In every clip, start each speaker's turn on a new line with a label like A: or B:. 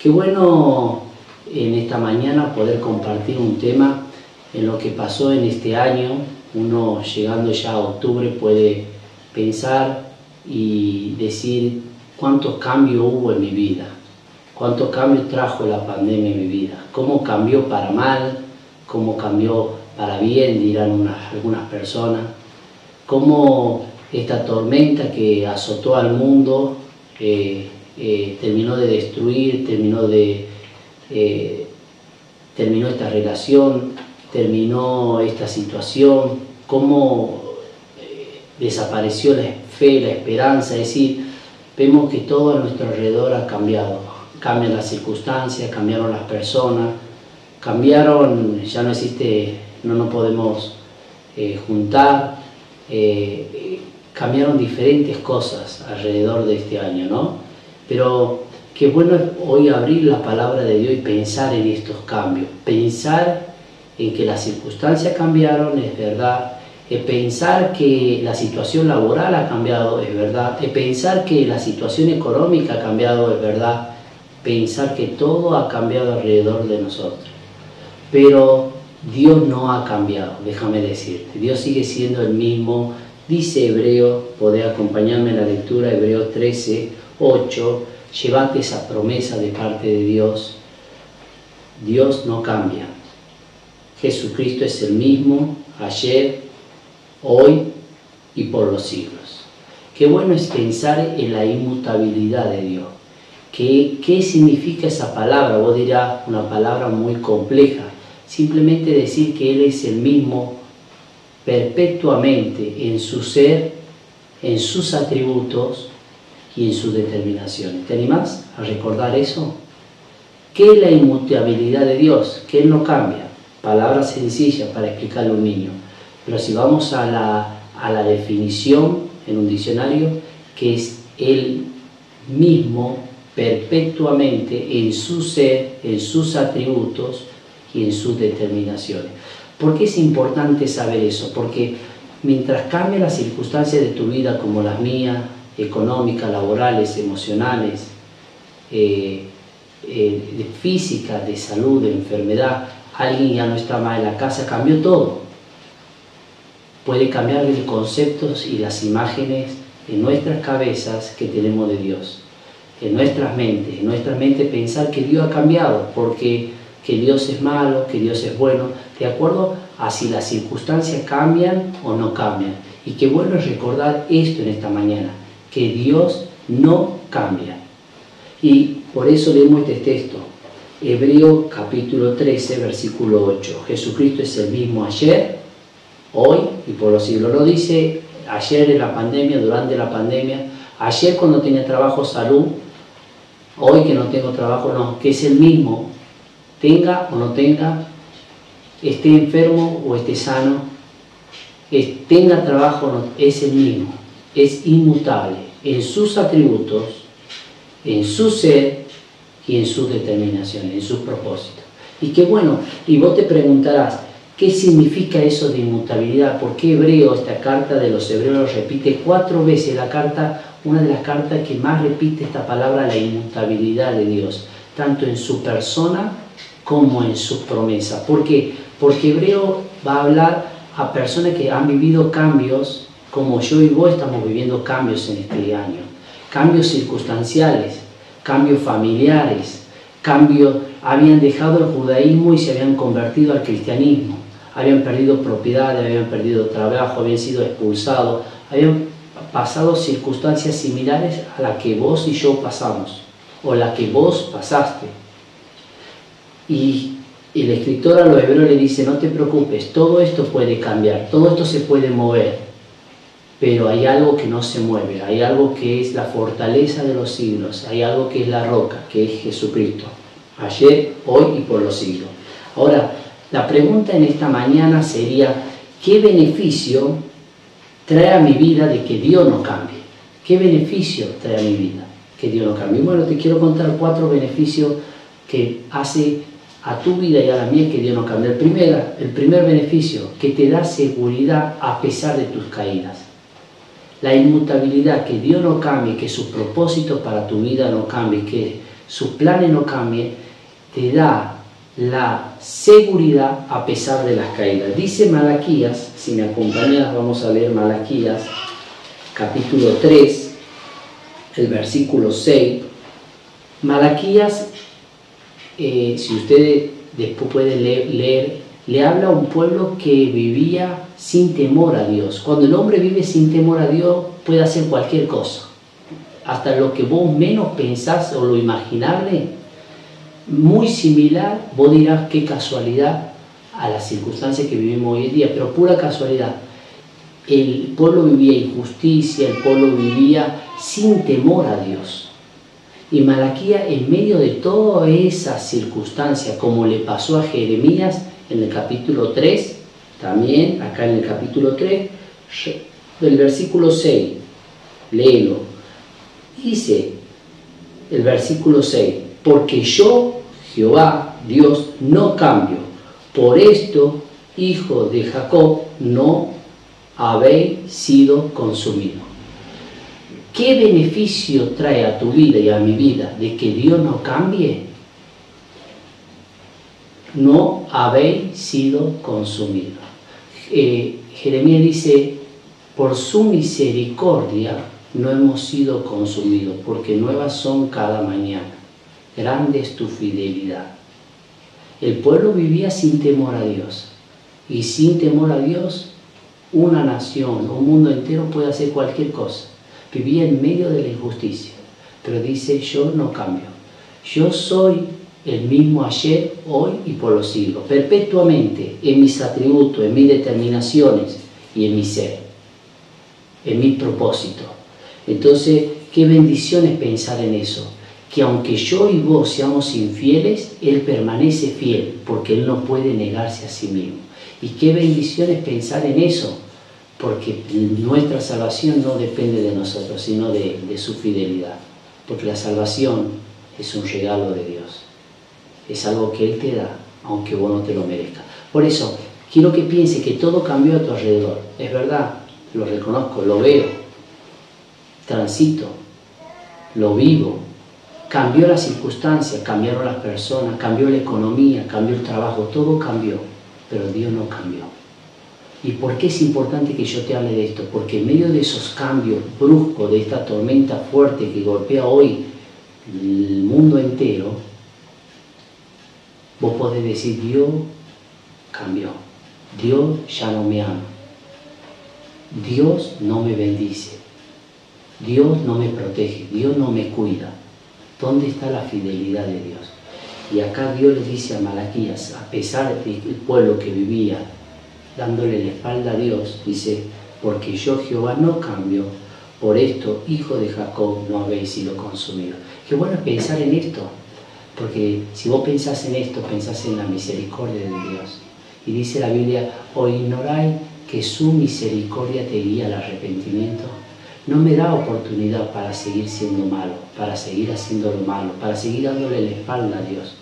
A: Qué bueno en esta mañana poder compartir un tema en lo que pasó en este año. Uno llegando ya a octubre puede pensar y decir cuántos cambios hubo en mi vida, cuántos cambios trajo la pandemia en mi vida, cómo cambió para mal, cómo cambió para bien, dirán algunas personas, cómo esta tormenta que azotó al mundo eh, eh, terminó de destruir, terminó de eh, terminó esta relación, terminó esta situación, cómo desapareció la fe, la esperanza, es decir, vemos que todo a nuestro alrededor ha cambiado, cambian las circunstancias, cambiaron las personas, cambiaron, ya no existe, no nos podemos juntar, cambiaron diferentes cosas alrededor de este año, ¿no? Pero qué bueno es hoy abrir la palabra de Dios y pensar en estos cambios, pensar en que las circunstancias cambiaron, es verdad, es pensar que la situación laboral ha cambiado, es verdad, es pensar que la situación económica ha cambiado, es verdad, pensar que todo ha cambiado alrededor de nosotros. Pero Dios no ha cambiado, déjame decirte, Dios sigue siendo el mismo. Dice Hebreo, podés acompañarme en la lectura, Hebreo 13, 8, llevate esa promesa de parte de Dios. Dios no cambia. Jesucristo es el mismo ayer, hoy y por los siglos. Qué bueno es pensar en la inmutabilidad de Dios. ¿Qué, ¿Qué significa esa palabra? Vos dirás una palabra muy compleja. Simplemente decir que Él es el mismo perpetuamente en su ser, en sus atributos y en sus determinaciones. ¿Te animás a recordar eso? ¿Qué es la inmutabilidad de Dios? Que Él no cambia. Palabra sencilla para explicarle a un niño. Pero si vamos a la, a la definición en un diccionario, que es Él mismo perpetuamente en su ser, en sus atributos y en sus determinaciones. ¿Por qué es importante saber eso? Porque mientras cambien las circunstancias de tu vida como las mías, económicas, laborales, emocionales, eh, eh, de física, de salud, de enfermedad, alguien ya no está más en la casa, cambió todo. Puede cambiar los conceptos y las imágenes en nuestras cabezas que tenemos de Dios, en nuestras mentes, en nuestra mente pensar que Dios ha cambiado, porque que Dios es malo, que Dios es bueno, de acuerdo a si las circunstancias cambian o no cambian. Y qué bueno es recordar esto en esta mañana, que Dios no cambia. Y por eso leemos este texto, Hebreo capítulo 13, versículo 8. Jesucristo es el mismo ayer, hoy y por los siglos. Lo dice ayer en la pandemia, durante la pandemia, ayer cuando tenía trabajo, salud, hoy que no tengo trabajo, no, que es el mismo tenga o no tenga, esté enfermo o esté sano, tenga trabajo o no, es el mismo, es inmutable en sus atributos, en su ser y en sus determinaciones, en sus propósitos. Y qué bueno, y vos te preguntarás, ¿qué significa eso de inmutabilidad? ¿Por qué Hebreo, esta carta de los hebreos repite cuatro veces la carta, una de las cartas que más repite esta palabra, la inmutabilidad de Dios, tanto en su persona como en sus promesas. ¿Por qué? Porque Hebreo va a hablar a personas que han vivido cambios, como yo y vos estamos viviendo cambios en este año. Cambios circunstanciales, cambios familiares, cambios, habían dejado el judaísmo y se habían convertido al cristianismo. Habían perdido propiedades, habían perdido trabajo, habían sido expulsados, habían pasado circunstancias similares a las que vos y yo pasamos, o las que vos pasaste. Y el escritor a los hebreos le dice, no te preocupes, todo esto puede cambiar, todo esto se puede mover, pero hay algo que no se mueve, hay algo que es la fortaleza de los siglos, hay algo que es la roca, que es Jesucristo, ayer, hoy y por los siglos. Ahora, la pregunta en esta mañana sería, ¿qué beneficio trae a mi vida de que Dios no cambie? ¿Qué beneficio trae a mi vida que Dios no cambie? Bueno, te quiero contar cuatro beneficios que hace a tu vida y a la mía que Dios no cambia. El, el primer beneficio, que te da seguridad a pesar de tus caídas. La inmutabilidad, que Dios no cambie, que su propósito para tu vida no cambie, que sus planes no cambien, te da la seguridad a pesar de las caídas. Dice Malaquías, si me acompañas vamos a leer Malaquías, capítulo 3, el versículo 6. Malaquías, eh, si ustedes después pueden leer, le habla a un pueblo que vivía sin temor a Dios. Cuando el hombre vive sin temor a Dios, puede hacer cualquier cosa. Hasta lo que vos menos pensás o lo imaginable muy similar, vos dirás qué casualidad a las circunstancias que vivimos hoy en día, pero pura casualidad. El pueblo vivía injusticia, el pueblo vivía sin temor a Dios. Y Malaquía, en medio de toda esa circunstancia, como le pasó a Jeremías en el capítulo 3, también acá en el capítulo 3, del versículo 6, léelo. Dice el versículo 6, porque yo Jehová, Dios, no cambio. Por esto, hijo de Jacob, no habéis sido consumido. ¿Qué beneficio trae a tu vida y a mi vida de que Dios no cambie? No habéis sido consumido. Eh, Jeremías dice, por su misericordia no hemos sido consumidos, porque nuevas son cada mañana grande es tu fidelidad. El pueblo vivía sin temor a Dios. Y sin temor a Dios, una nación, un mundo entero puede hacer cualquier cosa. Vivía en medio de la injusticia. Pero dice, yo no cambio. Yo soy el mismo ayer, hoy y por los siglos. Perpetuamente en mis atributos, en mis determinaciones y en mi ser. En mi propósito. Entonces, qué bendición es pensar en eso que aunque yo y vos seamos infieles, Él permanece fiel, porque Él no puede negarse a sí mismo. Y qué bendición es pensar en eso, porque nuestra salvación no depende de nosotros, sino de, su fidelidad. Porque la salvación es un regalo de Dios. Es algo que Él te da, aunque vos no te lo merezcas. Por eso, quiero que piense que todo cambió a tu alrededor. Es verdad, lo reconozco, lo veo, transito, lo vivo, Cambió la circunstancia, cambiaron las personas, cambió la economía, cambió el trabajo, todo cambió, pero Dios no cambió. ¿Y por qué es importante que yo te hable de esto? Porque en medio de esos cambios bruscos, de esta tormenta fuerte que golpea hoy el mundo entero, vos podés decir, Dios cambió, Dios ya no me ama, Dios no me bendice, Dios no me protege, Dios no me cuida. ¿Dónde está la fidelidad de Dios? Y acá Dios le dice a Malaquías, a pesar del pueblo que vivía dándole la espalda a Dios, dice, porque yo Jehová no cambio, por esto, hijo de Jacob, no habéis sido consumidos. Qué bueno pensar en esto, porque si vos pensás en esto, pensás en la misericordia de Dios. Y dice la Biblia, o ignoráis que su misericordia te guía al arrepentimiento no me da oportunidad para seguir siendo malo, para seguir haciendo lo malo, para seguir dándole la espalda a Dios,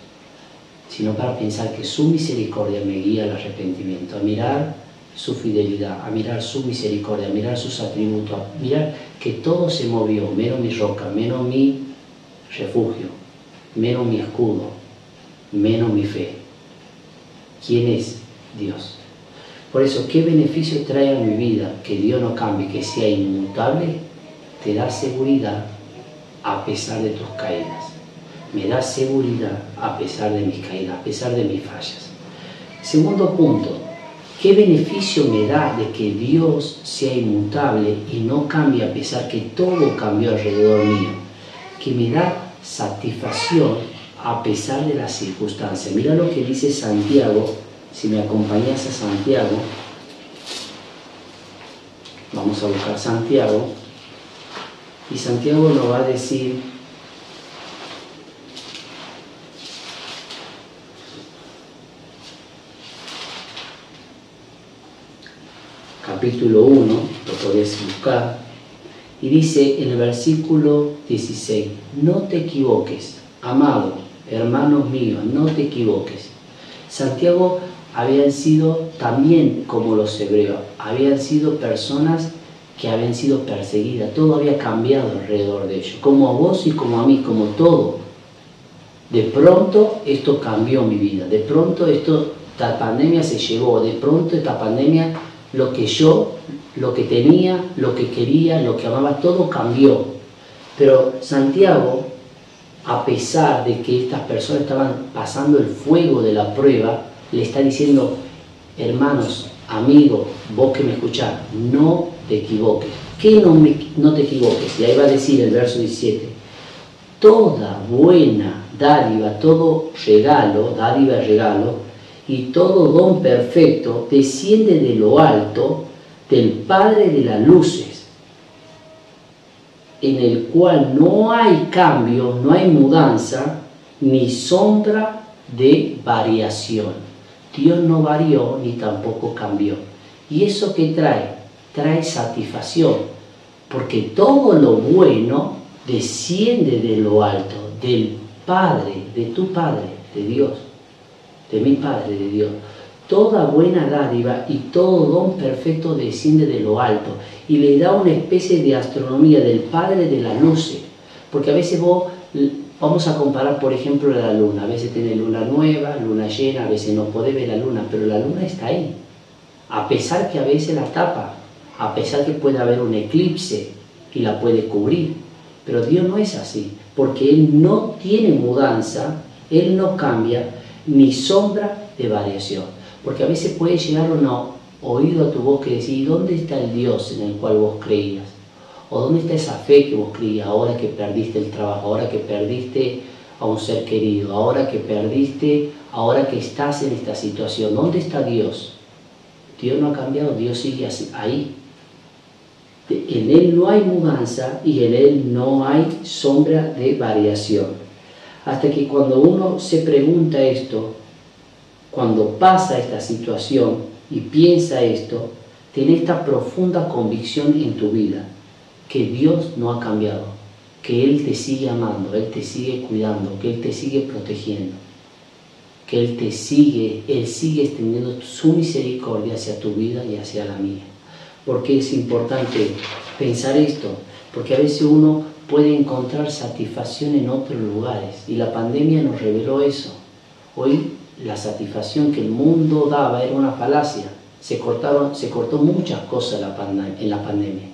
A: sino para pensar que su misericordia me guía al arrepentimiento, a mirar su fidelidad, a mirar su misericordia, a mirar sus atributos, a mirar que todo se movió, menos mi roca, menos mi refugio, menos mi escudo, menos mi fe. ¿Quién es Dios? Por eso, ¿qué beneficio trae a mi vida que Dios no cambie, que sea inmutable? Te da seguridad a pesar de tus caídas. Me da seguridad a pesar de mis caídas, a pesar de mis fallas. Segundo punto, ¿qué beneficio me da de que Dios sea inmutable y no cambie a pesar que todo cambió alrededor mío? Que me da satisfacción a pesar de las circunstancias. Mira lo que dice Santiago si me acompañas a Santiago, vamos a buscar Santiago, y Santiago nos va a decir capítulo 1, lo podés buscar, y dice en el versículo 16, no te equivoques, amado, hermanos míos, no te equivoques. Santiago habían sido también como los hebreos, habían sido personas que habían sido perseguidas, todo había cambiado alrededor de ellos, como a vos y como a mí, como todo. De pronto esto cambió mi vida, de pronto esto, esta pandemia se llevó, de pronto esta pandemia, lo que yo, lo que tenía, lo que quería, lo que amaba, todo cambió. Pero Santiago, a pesar de que estas personas estaban pasando el fuego de la prueba, le está diciendo, hermanos, amigos, vos que me escuchás, no te equivoques. ¿Qué no, no te equivoques? Y ahí va a decir el verso 17, toda buena dádiva, todo regalo, dádiva regalo, y todo don perfecto desciende de lo alto del Padre de las luces, en el cual no hay cambio, no hay mudanza, ni sombra de variación. Dios no varió ni tampoco cambió. ¿Y eso qué trae? Trae satisfacción, porque todo lo bueno desciende de lo alto, del Padre, de tu Padre, de Dios, de mi Padre, de Dios. Toda buena dádiva y todo don perfecto desciende de lo alto y le da una especie de astronomía del Padre de la luz. Porque a veces vos, vamos a comparar por ejemplo la luna, a veces tiene luna nueva, luna llena, a veces no puede ver la luna, pero la luna está ahí. A pesar que a veces la tapa, a pesar que puede haber un eclipse y la puede cubrir, pero Dios no es así porque Él no tiene mudanza, Él no cambia, ni sombra de variación. Porque a veces puede llegar un oído a tu voz que decir, ¿dónde está el Dios en el cual vos creías? ¿O dónde está esa fe que vos creías ahora que perdiste el trabajo, ahora que perdiste a un ser querido, ahora que perdiste, ahora que estás en esta situación? ¿Dónde está Dios? Dios no ha cambiado, Dios sigue ahí en Él no hay mudanza y en Él no hay sombra de variación. Hasta que cuando uno se pregunta esto, cuando pasa esta situación y piensa esto, tiene esta profunda convicción en tu vida, que Dios no ha cambiado, que Él te sigue amando, Él te sigue cuidando, que Él te sigue protegiendo, que Él te sigue, Él sigue extendiendo su misericordia hacia tu vida y hacia la mía. Porque es importante pensar esto? Porque a veces uno puede encontrar satisfacción en otros lugares y la pandemia nos reveló eso. Hoy la satisfacción que el mundo daba era una falacia. Se, cortaron, se cortó muchas cosas en la pandemia.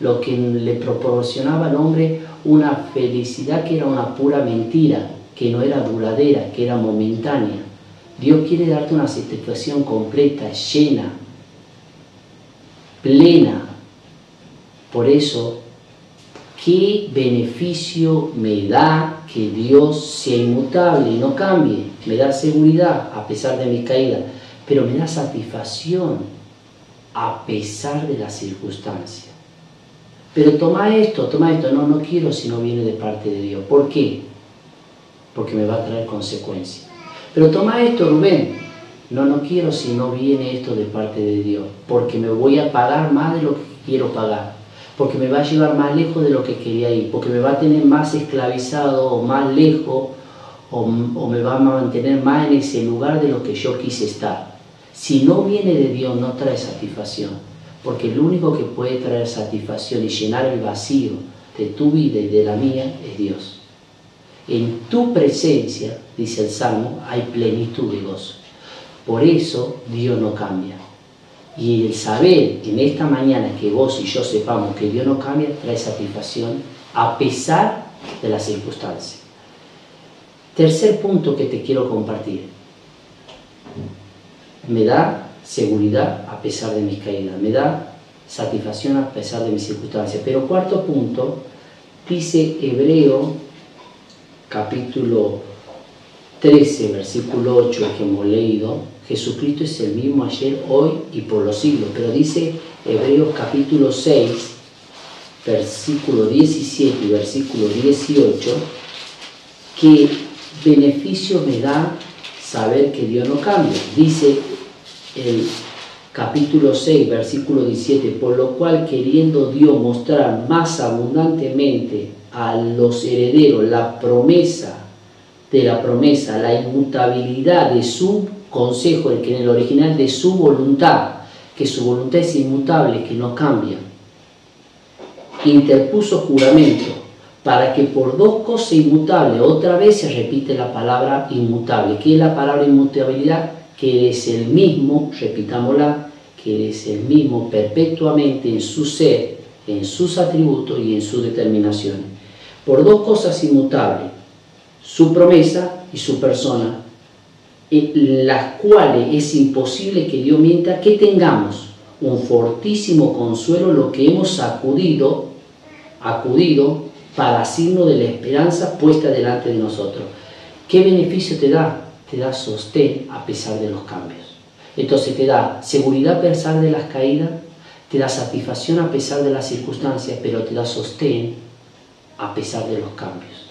A: Lo que le proporcionaba al hombre una felicidad que era una pura mentira, que no era duradera, que era momentánea. Dios quiere darte una satisfacción completa, llena, plena. Por eso, ¿qué beneficio me da que Dios sea inmutable y no cambie? Me da seguridad a pesar de mi caída, pero me da satisfacción a pesar de las circunstancias. Pero toma esto, toma esto, no, no quiero si no viene de parte de Dios. ¿Por qué? Porque me va a traer consecuencias. Pero toma esto, Rubén, no, no quiero si no viene esto de parte de Dios, porque me voy a pagar más de lo que quiero pagar, porque me va a llevar más lejos de lo que quería ir, porque me va a tener más esclavizado o más lejos, o, me va a mantener más en ese lugar de lo que yo quise estar. Si no viene de Dios, no trae satisfacción, porque el único que puede traer satisfacción y llenar el vacío de tu vida y de la mía es Dios. En tu presencia, dice el Salmo, hay plenitud de gozo. Por eso Dios no cambia. Y el saber en esta mañana que vos y yo sepamos que Dios no cambia trae satisfacción a pesar de las circunstancias. Tercer punto que te quiero compartir. Me da seguridad a pesar de mis caídas, me da satisfacción a pesar de mis circunstancias. Pero cuarto punto, dice Hebreo capítulo 13, versículo 8 que hemos leído, Jesucristo es el mismo ayer, hoy y por los siglos. Pero dice Hebreos capítulo 6, versículo 17 y versículo 18, que beneficio me da saber que Dios no cambia. Dice el capítulo 6, versículo 17, por lo cual queriendo Dios mostrar más abundantemente a los herederos la promesa de la promesa, la inmutabilidad de su consejo, el que en el original de su voluntad, que su voluntad es inmutable, que no cambia. Interpuso juramento para que por dos cosas inmutables, otra vez se repite la palabra inmutable. ¿Qué es la palabra inmutabilidad? Que es el mismo, repitámosla, que es el mismo perpetuamente en su ser, en sus atributos y en su determinación. Por dos cosas inmutables, su promesa y su persona, en las cuales es imposible que Dios mienta, que tengamos un fortísimo consuelo lo que hemos acudido, acudido para signo de la esperanza puesta delante de nosotros. ¿Qué beneficio te da? Te da sostén a pesar de los cambios. Entonces te da seguridad a pesar de las caídas, te da satisfacción a pesar de las circunstancias, pero te da sostén a pesar de los cambios.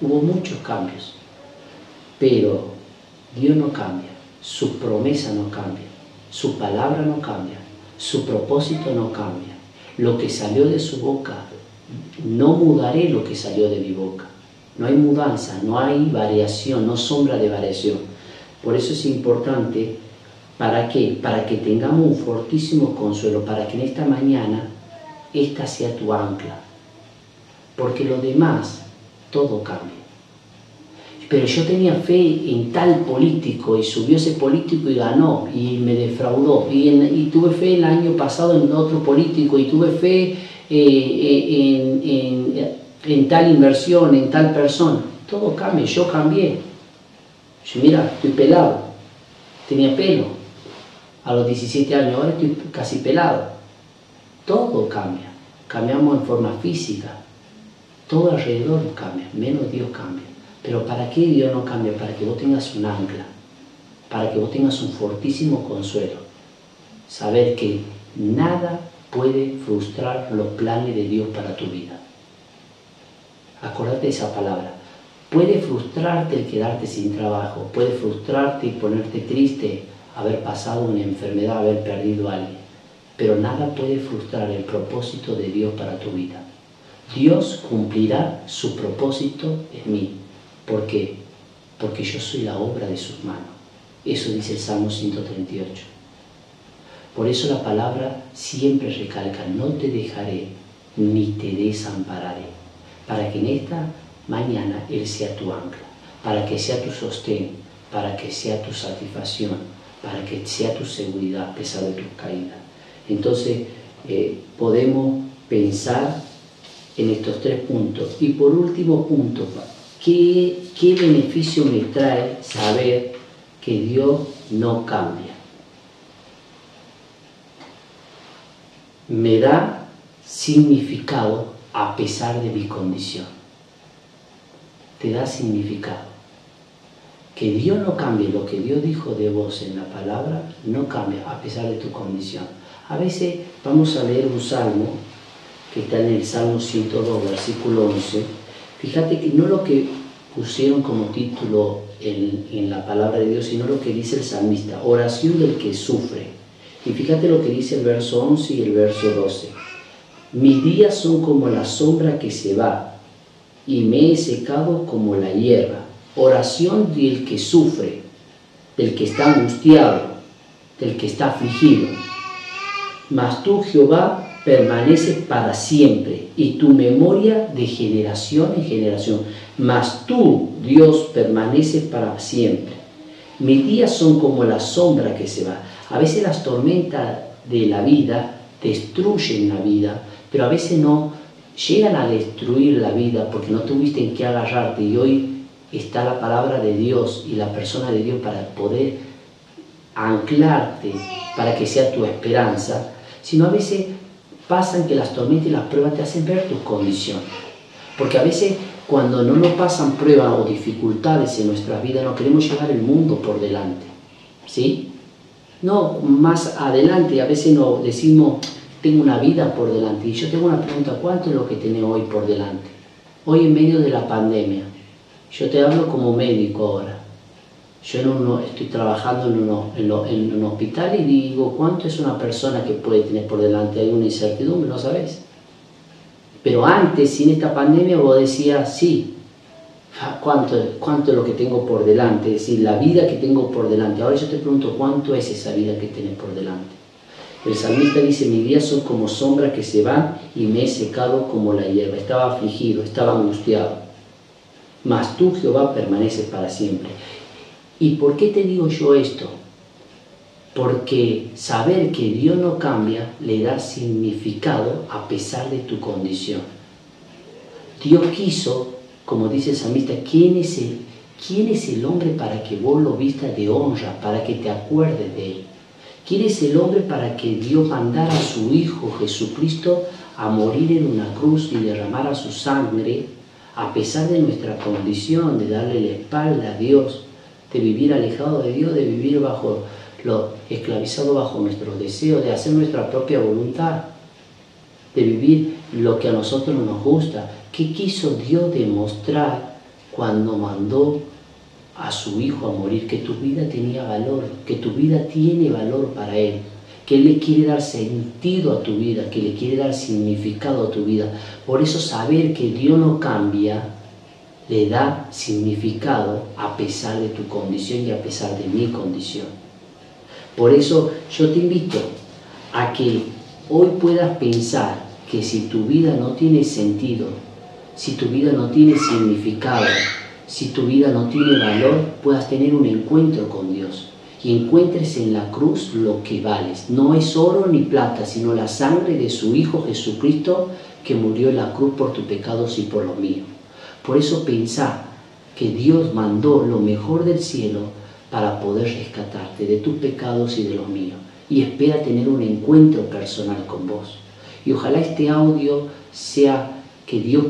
A: Hubo muchos cambios, pero Dios no cambia, su promesa no cambia, su palabra no cambia, su propósito no cambia. Lo que salió de su boca no mudaré lo que salió de mi boca. No hay mudanza, no hay variación, no sombra de variación. Por eso es importante, ¿para qué? Para que tengamos un fortísimo consuelo, para que en esta mañana esta sea tu ancla. Porque lo demás, todo cambia. Pero yo tenía fe en tal político y subió ese político y ganó y me defraudó. Y, y tuve fe el año pasado en otro político y tuve fe eh, en, tal inversión, en tal persona. Todo cambia, yo cambié. Yo, mira, estoy pelado, tenía pelo a los 17 años, ahora estoy casi pelado. Todo cambia, cambiamos en forma física, todo alrededor cambia, menos Dios cambia. Pero ¿para qué Dios no cambia? Para que vos tengas un ancla, para que vos tengas un fortísimo consuelo. Saber que nada puede frustrar los planes de Dios para tu vida. Acordate de esa palabra. Puede frustrarte el quedarte sin trabajo, puede frustrarte y ponerte triste haber pasado una enfermedad, haber perdido a alguien, pero nada puede frustrar el propósito de Dios para tu vida. Dios cumplirá su propósito en mí. ¿Por qué? Porque yo soy la obra de sus manos. Eso dice el Salmo 138. Por eso la palabra siempre recalca, no te dejaré ni te desampararé, para que en esta mañana Él sea tu ancla, para que sea tu sostén, para que sea tu satisfacción, para que sea tu seguridad a pesar de tus caídas. Entonces eh, podemos pensar en estos tres puntos. Y por último punto, ¿qué, ¿qué beneficio me trae saber que Dios no cambia? Me da significado a pesar de mi condición. Te da significado. Que Dios no cambie lo que Dios dijo de vos en la palabra, no cambia a pesar de tu condición. A veces vamos a leer un salmo que está en el Salmo 102, versículo 11. Fíjate que no lo que pusieron como título en, en la palabra de Dios, sino lo que dice el salmista, oración del que sufre. Y fíjate lo que dice el verso 11 y el verso 12. Mis días son como la sombra que se va, y me he secado como la hierba. Oración del que sufre, del que está angustiado, del que está afligido. Mas tú, Jehová, permaneces para siempre, y tu memoria de generación en generación. Mas tú, Dios, permaneces para siempre. Mis días son como la sombra que se va. A veces las tormentas de la vida destruyen la vida, pero a veces no llegan a destruir la vida porque no tuviste en qué agarrarte y hoy está la palabra de Dios y la persona de Dios para poder anclarte, para que sea tu esperanza, sino a veces pasan que las tormentas y las pruebas te hacen ver tu condición. Porque a veces cuando no nos pasan pruebas o dificultades en nuestra vida, no queremos llevar el mundo por delante. ¿Sí? No, más adelante, a veces no decimos, tengo una vida por delante. Y yo tengo una pregunta, ¿cuánto es lo que tiene hoy por delante? Hoy en medio de la pandemia. Yo te hablo como médico ahora. Yo no estoy trabajando en, en, un hospital y digo, ¿cuánto es una persona que puede tener por delante? Hay una incertidumbre, ¿no sabes? Pero antes, sin esta pandemia, vos decías, sí, cuánto, cuánto es lo que tengo por delante, es decir, la vida que tengo por delante. Ahora yo te pregunto, ¿cuánto es esa vida que tienes por delante? El salmista dice, mis días son como sombras que se van y me he secado como la hierba. Estaba afligido, estaba angustiado. Mas tú, Jehová, permaneces para siempre. ¿Y por qué te digo yo esto? Porque saber que Dios no cambia le da significado a pesar de tu condición. Dios quiso, como dice el salmista, ¿quién es el, quién es el hombre para que vos lo vistas de honra, para que te acuerdes de él? ¿Quién es el hombre para que Dios mandara a su Hijo Jesucristo a morir en una cruz y derramara su sangre a pesar de nuestra condición de darle la espalda a Dios, de vivir alejado de Dios, de vivir bajo lo esclavizado bajo nuestros deseos, de hacer nuestra propia voluntad, de vivir lo que a nosotros nos gusta. ¿Qué quiso Dios demostrar cuando mandó a su hijo a morir, que tu vida tenía valor, que tu vida tiene valor para Él, que Él le quiere dar sentido a tu vida, que le quiere dar significado a tu vida. Por eso saber que Dios no cambia le da significado a pesar de tu condición y a pesar de mi condición. Por eso yo te invito a que hoy puedas pensar que si tu vida no tiene sentido, si tu vida no tiene significado, si tu vida no tiene valor, puedas tener un encuentro con Dios y encuentres en la cruz lo que vales. No es oro ni plata, sino la sangre de su Hijo Jesucristo que murió en la cruz por tus pecados y por los míos. Por eso pensá que Dios mandó lo mejor del cielo para poder rescatarte de tus pecados y de los míos. Y espera tener un encuentro personal con vos. Y ojalá este audio sea que Dios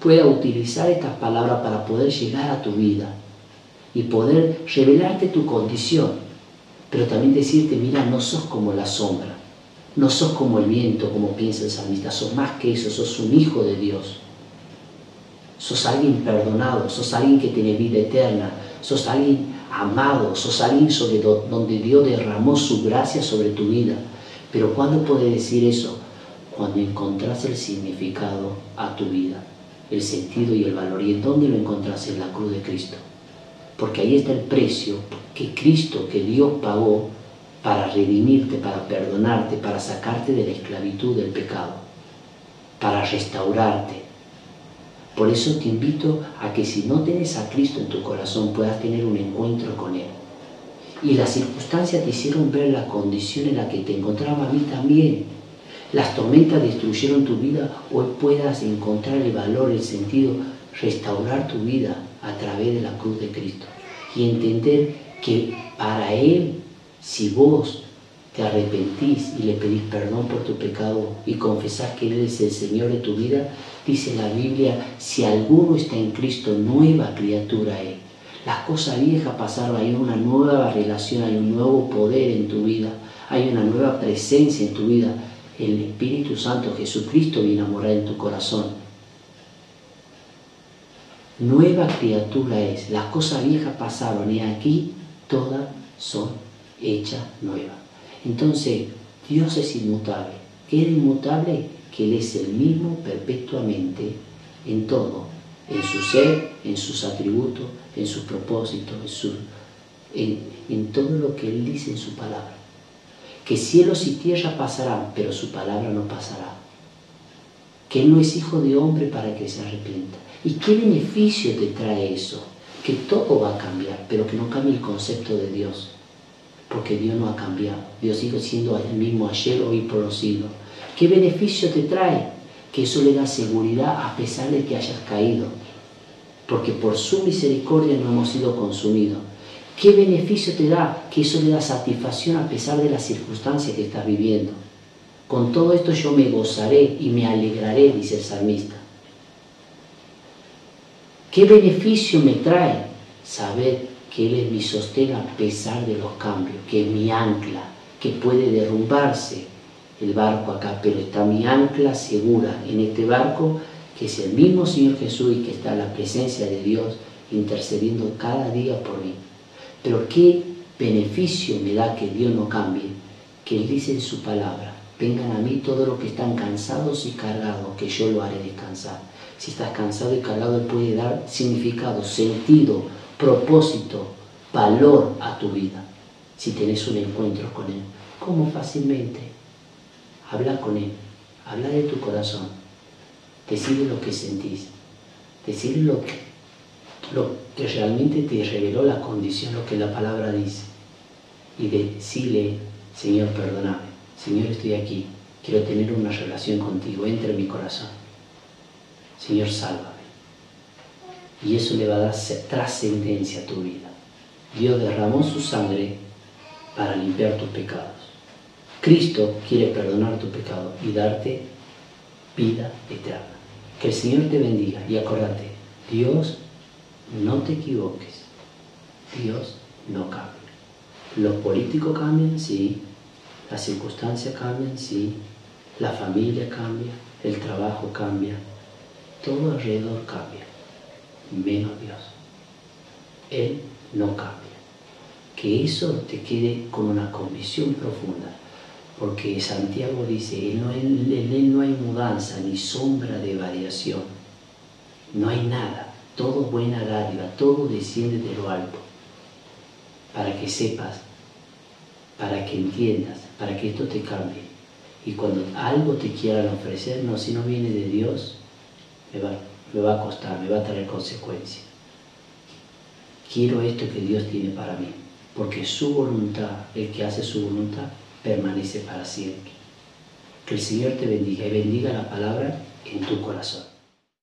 A: pueda utilizar estas palabras para poder llegar a tu vida y poder revelarte tu condición, pero también decirte, mira, no sos como la sombra, no sos como el viento, como piensa el salmista, sos más que eso, sos un hijo de Dios, sos alguien perdonado, sos alguien que tiene vida eterna, sos alguien amado, sos alguien sobre donde Dios derramó su gracia sobre tu vida. Pero ¿cuándo puede decir eso? Cuando encontrás el significado a tu vida el sentido y el valor. ¿Y en dónde lo encontrás? En la cruz de Cristo. Porque ahí está el precio que Cristo, que Dios pagó para redimirte, para perdonarte, para sacarte de la esclavitud del pecado, para restaurarte. Por eso te invito a que si no tienes a Cristo en tu corazón puedas tener un encuentro con Él. Y las circunstancias te hicieron ver la condición en la que te encontraba a mí también. Las tormentas destruyeron tu vida, hoy puedas encontrar el valor, el sentido, restaurar tu vida a través de la cruz de Cristo. Y entender que para Él, si vos te arrepentís y le pedís perdón por tu pecado y confesás que Él es el Señor de tu vida, dice la Biblia, si alguno está en Cristo, nueva criatura es. Las cosas viejas pasaron, hay una nueva relación, hay un nuevo poder en tu vida, hay una nueva presencia en tu vida el Espíritu Santo, Jesucristo, viene a morar en tu corazón. Nueva criatura es, las cosas viejas pasaron y aquí todas son hechas nuevas. Entonces, Dios es inmutable. ¿Qué es inmutable? Que Él es el mismo perpetuamente en todo, en su ser, en sus atributos, en sus propósitos, en, en todo lo que Él dice en su palabra que cielos y tierra pasarán, pero su palabra no pasará. Que Él no es hijo de hombre para que se arrepienta. ¿Y qué beneficio te trae eso? Que todo va a cambiar, pero que no cambie el concepto de Dios. Porque Dios no ha cambiado. Dios sigue siendo el mismo ayer, hoy por los siglos. ¿Qué beneficio te trae? Que eso le da seguridad a pesar de que hayas caído. Porque por su misericordia no hemos sido consumidos ¿Qué beneficio te da? Que eso le da satisfacción a pesar de las circunstancias que estás viviendo. Con todo esto yo me gozaré y me alegraré, dice el salmista. ¿Qué beneficio me trae? Saber que Él es mi sostén a pesar de los cambios, que es mi ancla, que puede derrumbarse el barco acá, pero está mi ancla segura en este barco, que es el mismo Señor Jesús y que está en la presencia de Dios intercediendo cada día por mí. Pero qué beneficio me da que Dios no cambie, que Él dice en su palabra, vengan a mí todos los que están cansados y cargados, que yo lo haré descansar. Si estás cansado y cargado, Él puede dar significado, sentido, propósito, valor a tu vida, si tenés un encuentro con Él. ¿Cómo fácilmente? Habla con Él, habla de tu corazón, decide lo que sentís, decide lo que, lo que realmente te reveló la condición, lo que la palabra dice, y decirle, Señor, perdóname, Señor, estoy aquí, quiero tener una relación contigo, entra en mi corazón. Señor, sálvame. Y eso le va a dar trascendencia a tu vida. Dios derramó su sangre para limpiar tus pecados. Cristo quiere perdonar tu pecado y darte vida eterna. Que el Señor te bendiga y acuérdate, Dios, no te equivoques, Dios no cambia. Los políticos cambian, sí, las circunstancias cambian, sí, la familia cambia, el trabajo cambia, todo alrededor cambia, menos Dios. Él no cambia. Que eso te quede con una convicción profunda, porque Santiago dice, en él no hay mudanza ni sombra de variación, no hay nada, todo buena dádiva, todo desciende de lo alto, para que sepas, para que entiendas, para que esto te cambie. Y cuando algo te quieran ofrecer, no, si no viene de Dios, me va, me va a costar, me va a traer consecuencias. Quiero esto que Dios tiene para mí, porque su voluntad, el que hace su voluntad, permanece para siempre. Que el Señor te bendiga y bendiga la palabra en tu corazón.